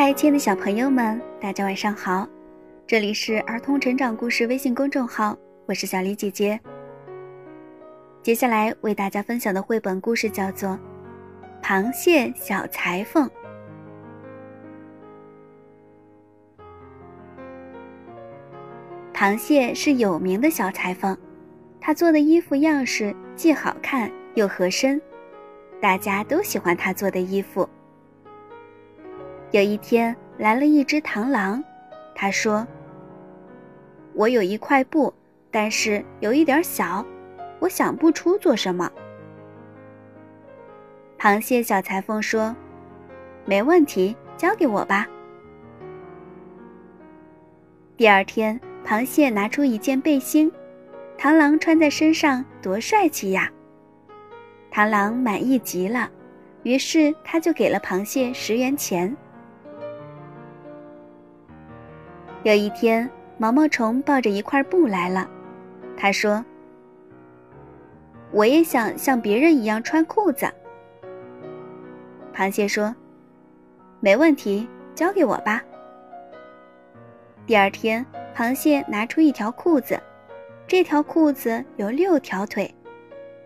嗨，亲爱的小朋友们，大家晚上好！这里是儿童成长故事微信公众号，我是小黎姐姐。接下来为大家分享的绘本故事叫做《螃蟹小裁缝》。螃蟹是有名的小裁缝，他做的衣服样式既好看又合身，大家都喜欢他做的衣服。有一天来了一只螳螂，他说：“我有一块布，但是有一点小，我想不出做什么。”螃蟹小裁缝说：“没问题，交给我吧。”第二天，螃蟹拿出一件背心，螳螂穿在身上多帅气呀！螳螂满意极了，于是他就给了螃蟹十元钱。有一天，毛毛虫抱着一块布来了。他说：“我也想像别人一样穿裤子。”螃蟹说：“没问题，交给我吧。”第二天，螃蟹拿出一条裤子，这条裤子有六条腿，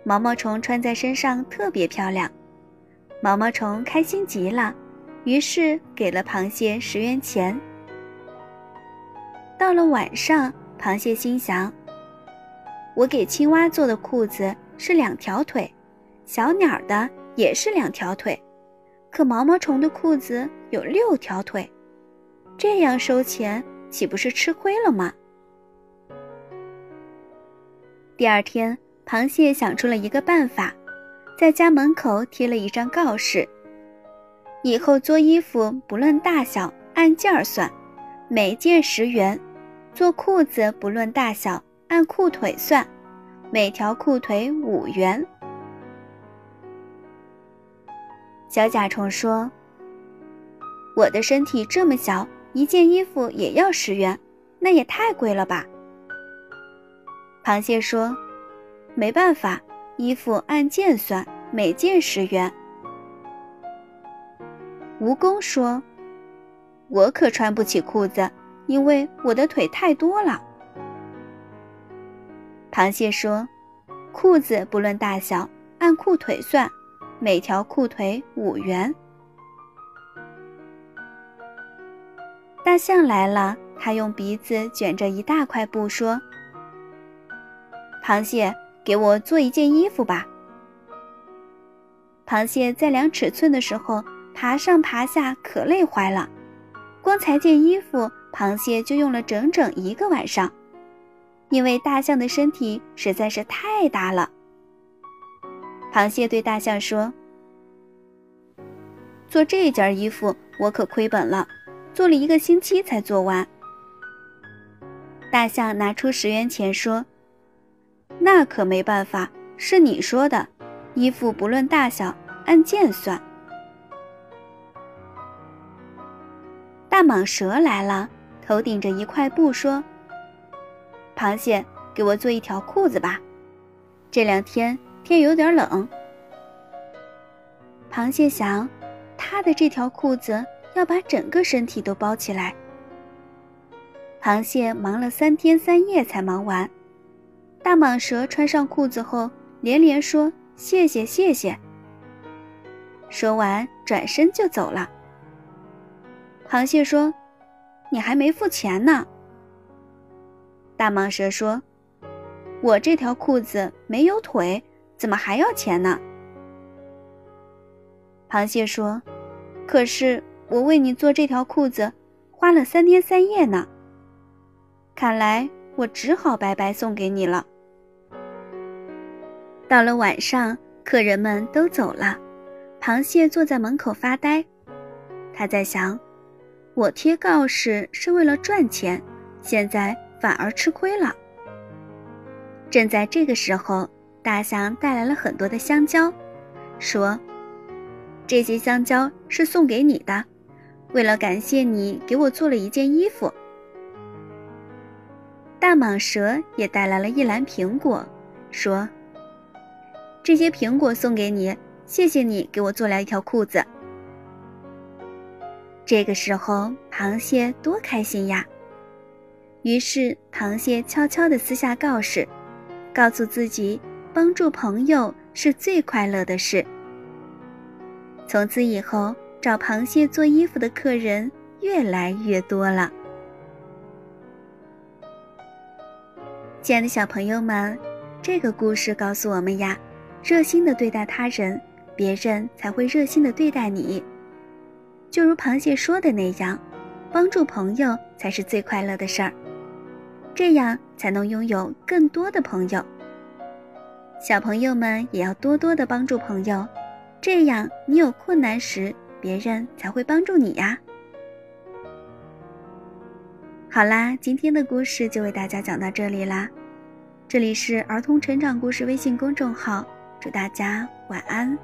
毛毛虫穿在身上特别漂亮。毛毛虫开心极了，于是给了螃蟹十元钱。到了晚上，螃蟹心想：“我给青蛙做的裤子是两条腿，小鸟的也是两条腿，可毛毛虫的裤子有六条腿，这样收钱岂不是吃亏了吗？”第二天，螃蟹想出了一个办法，在家门口贴了一张告示：“以后做衣服不论大小，按件儿算，每件十元。”做裤子不论大小，按裤腿算，每条裤腿五元。小甲虫说：“我的身体这么小，一件衣服也要十元，那也太贵了吧？”螃蟹说：“没办法，衣服按件算，每件十元。”蜈蚣说：“我可穿不起裤子。”因为我的腿太多了，螃蟹说：“裤子不论大小，按裤腿算，每条裤腿五元。”大象来了，它用鼻子卷着一大块布说：“螃蟹，给我做一件衣服吧。”螃蟹在量尺寸的时候，爬上爬下，可累坏了，光裁件衣服。螃蟹就用了整整一个晚上，因为大象的身体实在是太大了。螃蟹对大象说：“做这件衣服我可亏本了，做了一个星期才做完。”大象拿出十元钱说：“那可没办法，是你说的，衣服不论大小，按件算。”大蟒蛇来了。头顶着一块布，说：“螃蟹，给我做一条裤子吧。这两天天有点冷。”螃蟹想，它的这条裤子要把整个身体都包起来。螃蟹忙了三天三夜才忙完。大蟒蛇穿上裤子后，连连说：“谢谢，谢谢。”说完，转身就走了。螃蟹说。你还没付钱呢。大蟒蛇说：“我这条裤子没有腿，怎么还要钱呢？”螃蟹说：“可是我为你做这条裤子，花了三天三夜呢。看来我只好白白送给你了。”到了晚上，客人们都走了，螃蟹坐在门口发呆，他在想。我贴告示是为了赚钱，现在反而吃亏了。正在这个时候，大象带来了很多的香蕉，说：“这些香蕉是送给你的，为了感谢你给我做了一件衣服。”大蟒蛇也带来了一篮苹果，说：“这些苹果送给你，谢谢你给我做了一条裤子。”这个时候，螃蟹多开心呀！于是，螃蟹悄悄地撕下告示，告诉自己，帮助朋友是最快乐的事。从此以后，找螃蟹做衣服的客人越来越多了。亲爱的小朋友们，这个故事告诉我们呀，热心的对待他人，别人才会热心的对待你。就如螃蟹说的那样，帮助朋友才是最快乐的事儿，这样才能拥有更多的朋友。小朋友们也要多多的帮助朋友，这样你有困难时，别人才会帮助你呀。好啦，今天的故事就为大家讲到这里啦，这里是儿童成长故事微信公众号，祝大家晚安。